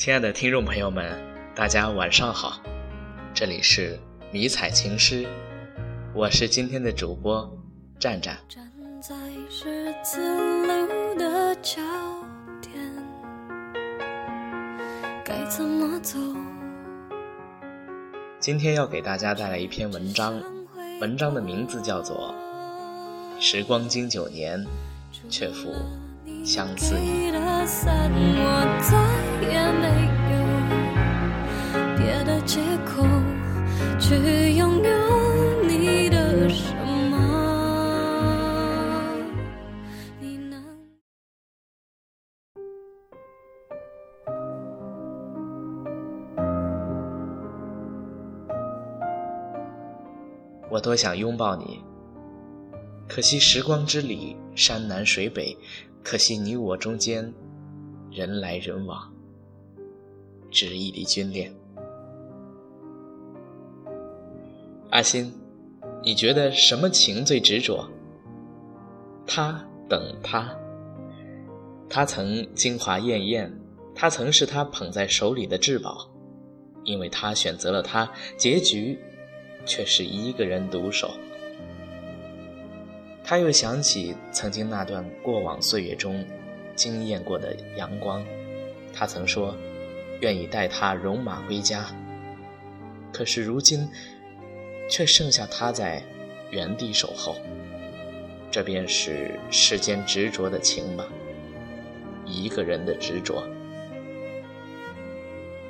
亲爱的听众朋友们，大家晚上好，这里是迷彩情诗，我是今天的主播战战。站在十字路的交点，该怎么走？今天要给大家带来一篇文章，文章的名字叫做《时光经九年，却负相思意》。我多想拥抱你，可惜时光之里，山南水北，可惜你我中间，人来人往，只一滴军恋。阿心，你觉得什么情最执着？他等他，他曾精华艳艳，他曾是他捧在手里的至宝，因为他选择了他，结局却是一个人独守。他又想起曾经那段过往岁月中惊艳过的阳光，他曾说愿意带他戎马归家，可是如今。却剩下他在原地守候，这便是世间执着的情吧，一个人的执着。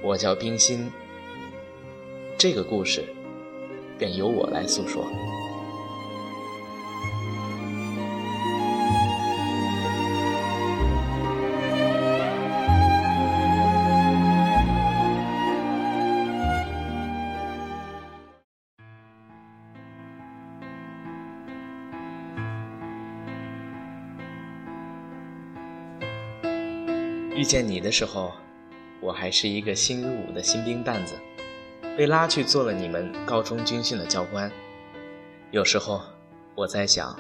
我叫冰心，这个故事便由我来诉说。遇见你的时候，我还是一个新入伍的新兵蛋子，被拉去做了你们高中军训的教官。有时候我在想，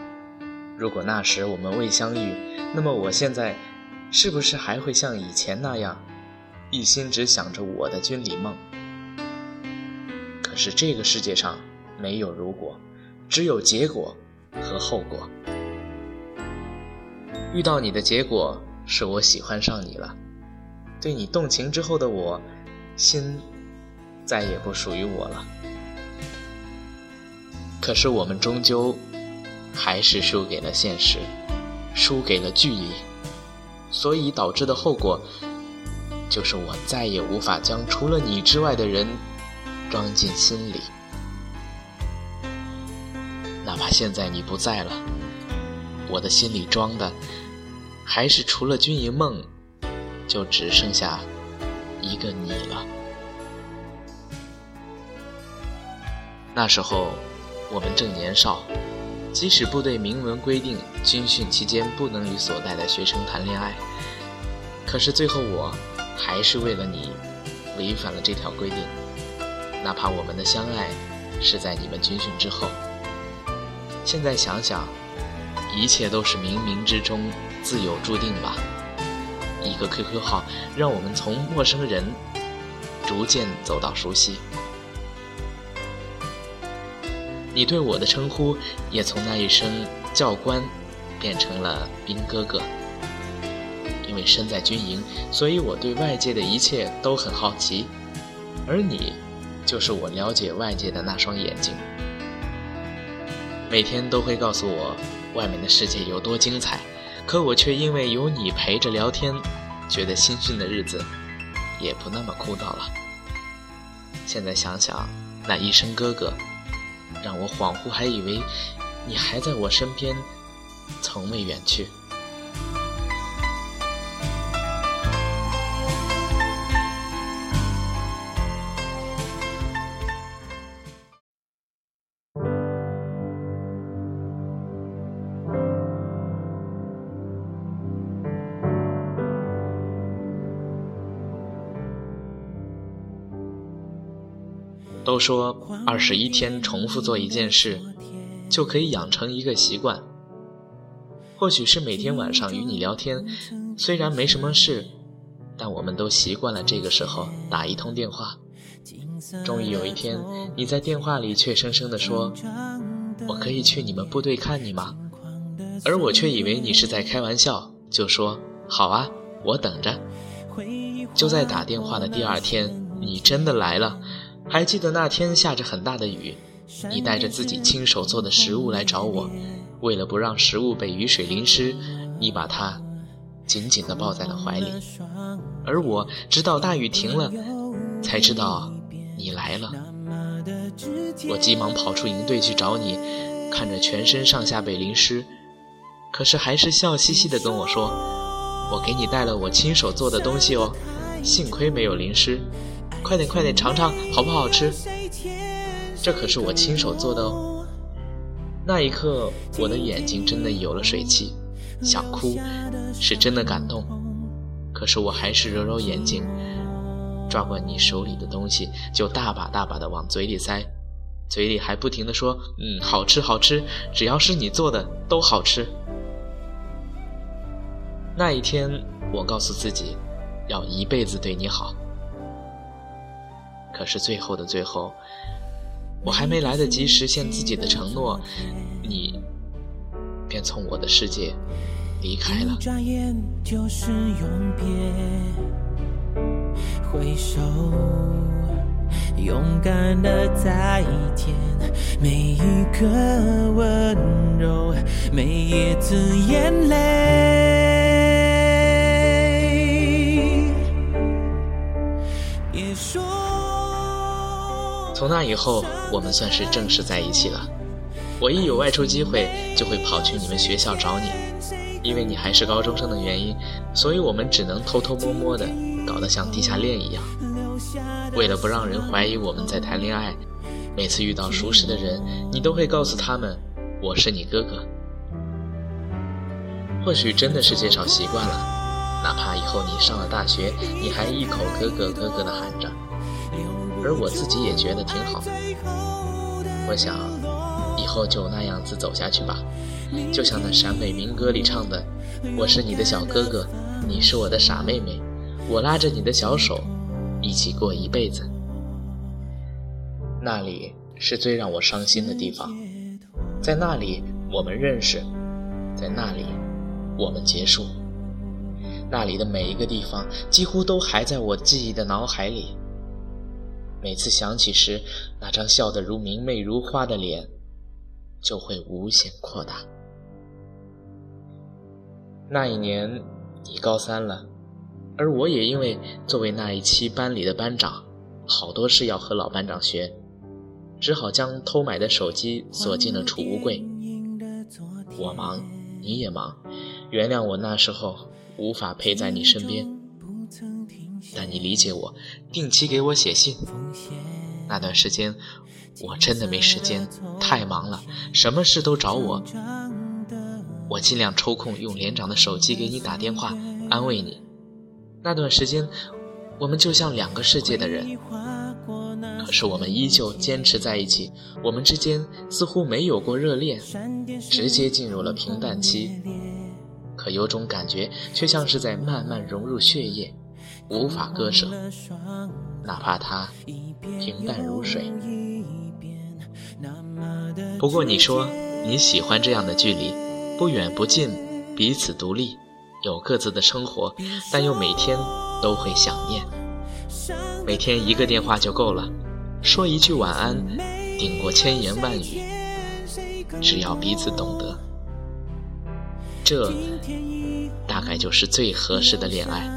如果那时我们未相遇，那么我现在是不是还会像以前那样，一心只想着我的军礼梦？可是这个世界上没有如果，只有结果和后果。遇到你的结果。是我喜欢上你了，对你动情之后的我，心再也不属于我了。可是我们终究还是输给了现实，输给了距离，所以导致的后果，就是我再也无法将除了你之外的人装进心里。哪怕现在你不在了，我的心里装的。还是除了军营梦，就只剩下一个你了。那时候我们正年少，即使部队明文规定军训期间不能与所带的学生谈恋爱，可是最后我还是为了你违反了这条规定。哪怕我们的相爱是在你们军训之后，现在想想，一切都是冥冥之中。自有注定吧。一个 QQ 号，让我们从陌生人逐渐走到熟悉。你对我的称呼，也从那一声教官变成了兵哥哥。因为身在军营，所以我对外界的一切都很好奇，而你，就是我了解外界的那双眼睛。每天都会告诉我，外面的世界有多精彩。可我却因为有你陪着聊天，觉得新训的日子也不那么枯燥了。现在想想，那一声哥哥，让我恍惚还以为你还在我身边，从未远去。说二十一天重复做一件事，就可以养成一个习惯。或许是每天晚上与你聊天，虽然没什么事，但我们都习惯了这个时候打一通电话。终于有一天，你在电话里怯生生地说：“我可以去你们部队看你吗？”而我却以为你是在开玩笑，就说：“好啊，我等着。”就在打电话的第二天，你真的来了。还记得那天下着很大的雨，你带着自己亲手做的食物来找我，为了不让食物被雨水淋湿，你把它紧紧地抱在了怀里。而我直到大雨停了，才知道你来了。我急忙跑出营队去找你，看着全身上下被淋湿，可是还是笑嘻嘻地跟我说：“我给你带了我亲手做的东西哦，幸亏没有淋湿。”快点快点尝尝好不好吃？这可是我亲手做的哦。那一刻，我的眼睛真的有了水汽，想哭，是真的感动。可是我还是揉揉眼睛，抓过你手里的东西，就大把大把的往嘴里塞，嘴里还不停的说：“嗯，好吃好吃，只要是你做的都好吃。”那一天，我告诉自己，要一辈子对你好。可是最后的最后，我还没来得及实现自己的承诺，你便从我的世界离开了。转眼就是永别，挥手，勇敢的再见，每一个温柔，每一次眼泪。从那以后，我们算是正式在一起了。我一有外出机会，就会跑去你们学校找你，因为你还是高中生的原因，所以我们只能偷偷摸摸的，搞得像地下恋一样。为了不让人怀疑我们在谈恋爱，每次遇到熟识的人，你都会告诉他们我是你哥哥。或许真的是介绍习惯了，哪怕以后你上了大学，你还一口哥哥哥哥的喊着。而我自己也觉得挺好，我想以后就那样子走下去吧，就像那陕北民歌里唱的：“我是你的小哥哥，你是我的傻妹妹，我拉着你的小手，一起过一辈子。”那里是最让我伤心的地方，在那里我们认识，在那里我们结束，那里的每一个地方几乎都还在我记忆的脑海里。每次想起时，那张笑得如明媚如花的脸，就会无限扩大。那一年，你高三了，而我也因为作为那一期班里的班长，好多事要和老班长学，只好将偷买的手机锁进了储物柜。我忙，你也忙，原谅我那时候无法陪在你身边。但你理解我，定期给我写信。那段时间，我真的没时间，太忙了，什么事都找我。我尽量抽空用连长的手机给你打电话，安慰你。那段时间，我们就像两个世界的人，可是我们依旧坚持在一起。我们之间似乎没有过热恋，直接进入了平淡期。可有种感觉，却像是在慢慢融入血液。无法割舍，哪怕它平淡如水。不过你说你喜欢这样的距离，不远不近，彼此独立，有各自的生活，但又每天都会想念。每天一个电话就够了，说一句晚安，顶过千言万语。只要彼此懂得，这大概就是最合适的恋爱。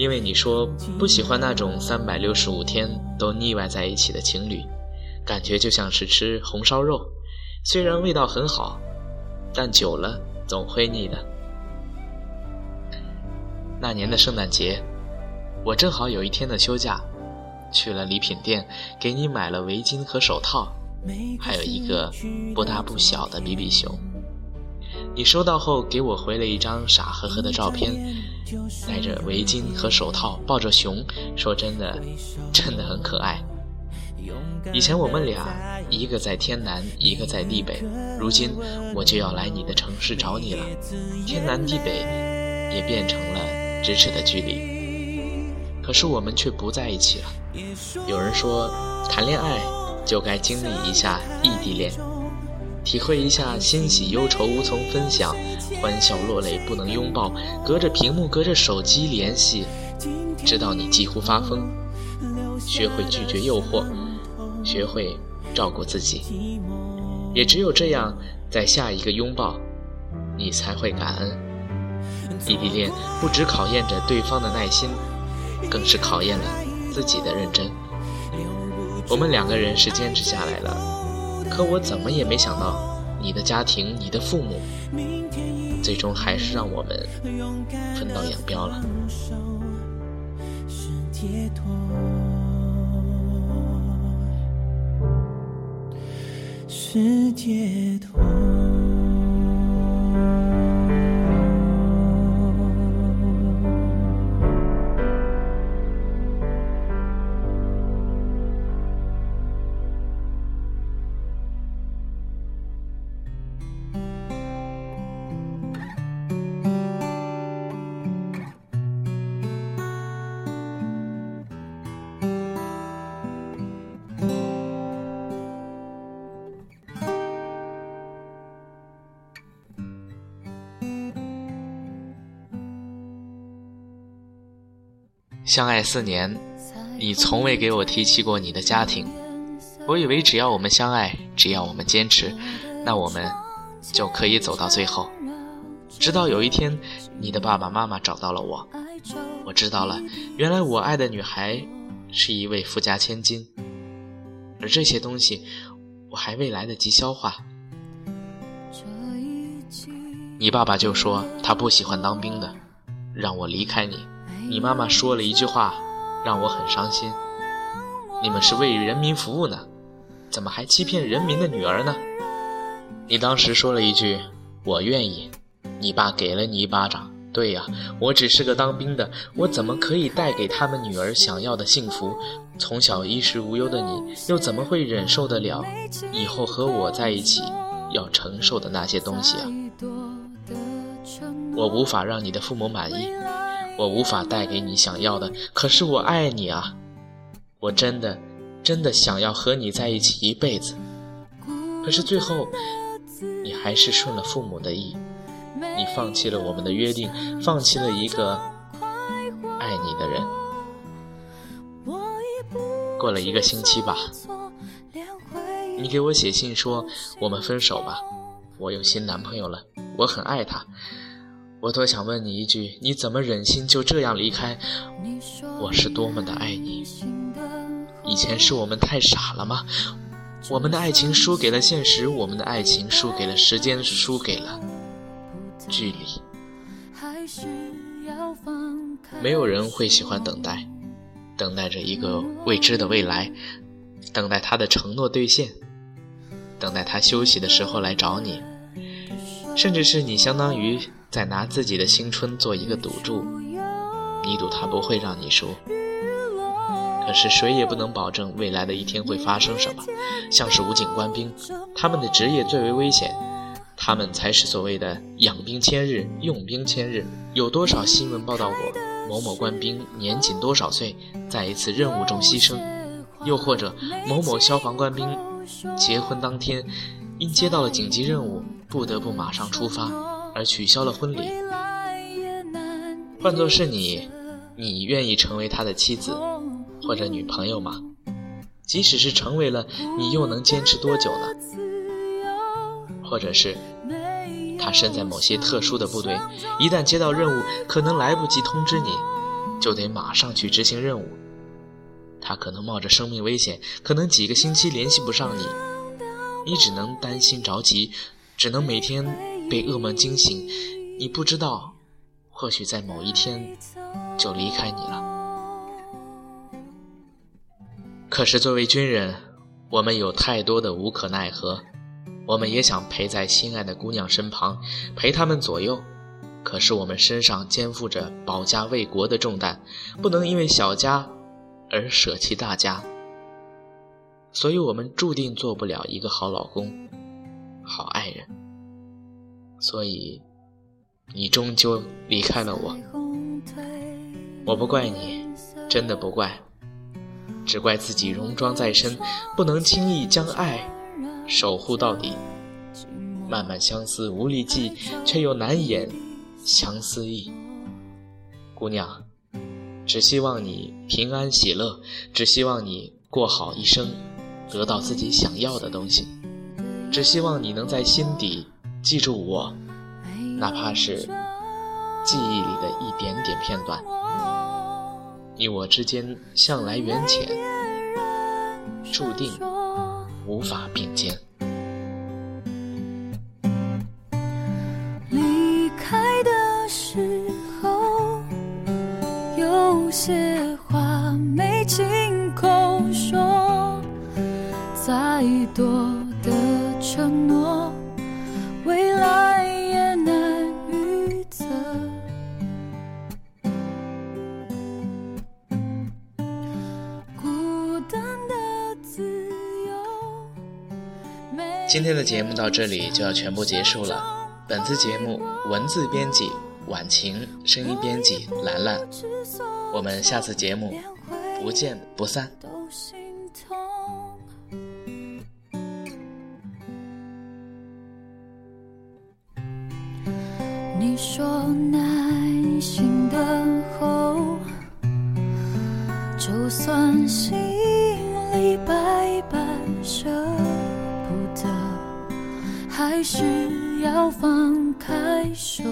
因为你说不喜欢那种三百六十五天都腻歪在一起的情侣，感觉就像是吃红烧肉，虽然味道很好，但久了总会腻的。那年的圣诞节，我正好有一天的休假，去了礼品店，给你买了围巾和手套，还有一个不大不小的比比熊。你收到后给我回了一张傻呵呵的照片，戴着围巾和手套，抱着熊，说真的，真的很可爱。以前我们俩一个在天南，一个在地北，如今我就要来你的城市找你了，天南地北，也变成了咫尺的距离。可是我们却不在一起了。有人说，谈恋爱就该经历一下异地恋，体会一下欣喜忧愁无从分享，欢笑落泪不能拥抱，隔着屏幕隔着手机联系，直到你几乎发疯。学会拒绝诱惑，学会照顾自己，也只有这样，在下一个拥抱，你才会感恩。异地恋不只考验着对方的耐心，更是考验了自己的认真。我们两个人是坚持下来了，可我怎么也没想到，你的家庭、你的父母，最终还是让我们分道扬镳了。是解脱。相爱四年，你从未给我提起过你的家庭。我以为只要我们相爱，只要我们坚持，那我们就可以走到最后。直到有一天，你的爸爸妈妈找到了我，我知道了，原来我爱的女孩是一位富家千金，而这些东西我还未来得及消化。你爸爸就说他不喜欢当兵的，让我离开你。你妈妈说了一句话，让我很伤心。你们是为人民服务呢，怎么还欺骗人民的女儿呢？你当时说了一句“我愿意”，你爸给了你一巴掌。对呀，我只是个当兵的，我怎么可以带给他们女儿想要的幸福？从小衣食无忧的你，又怎么会忍受得了以后和我在一起要承受的那些东西啊？我无法让你的父母满意。我无法带给你想要的，可是我爱你啊！我真的，真的想要和你在一起一辈子。可是最后，你还是顺了父母的意，你放弃了我们的约定，放弃了一个爱你的人。过了一个星期吧，你给我写信说我们分手吧，我有新男朋友了，我很爱他。我多想问你一句：你怎么忍心就这样离开？我是多么的爱你。以前是我们太傻了吗？我们的爱情输给了现实，我们的爱情输给了时间，输给了距离。没有人会喜欢等待，等待着一个未知的未来，等待他的承诺兑现，等待他休息的时候来找你，甚至是你相当于。在拿自己的青春做一个赌注，你赌他不会让你输，可是谁也不能保证未来的一天会发生什么。像是武警官兵，他们的职业最为危险，他们才是所谓的养兵千日，用兵千日。有多少新闻报道过某某官兵年仅多少岁，在一次任务中牺牲？又或者某某消防官兵结婚当天，因接到了紧急任务，不得不马上出发。而取消了婚礼。换作是你，你愿意成为他的妻子或者女朋友吗？即使是成为了，你又能坚持多久呢？或者是他身在某些特殊的部队，一旦接到任务，可能来不及通知你，就得马上去执行任务。他可能冒着生命危险，可能几个星期联系不上你，你只能担心着急，只能每天。被噩梦惊醒，你不知道，或许在某一天就离开你了。可是作为军人，我们有太多的无可奈何，我们也想陪在心爱的姑娘身旁，陪他们左右。可是我们身上肩负着保家卫国的重担，不能因为小家而舍弃大家，所以我们注定做不了一个好老公、好爱人。所以，你终究离开了我。我不怪你，真的不怪，只怪自己戎装在身，不能轻易将爱守护到底。漫漫相思无力寄，却又难掩相思意。姑娘，只希望你平安喜乐，只希望你过好一生，得到自己想要的东西，只希望你能在心底记住我，哪怕是记忆里的一点点片段。你我之间向来缘浅，注定无法并肩。离开的时候，有些话没亲口说，再多的承诺，今天的节目到这里就要全部结束了。本次节目文字编辑晚晴，声音编辑兰兰。我们下次节目不见不散。你说耐心等候，就算心还是要放开手。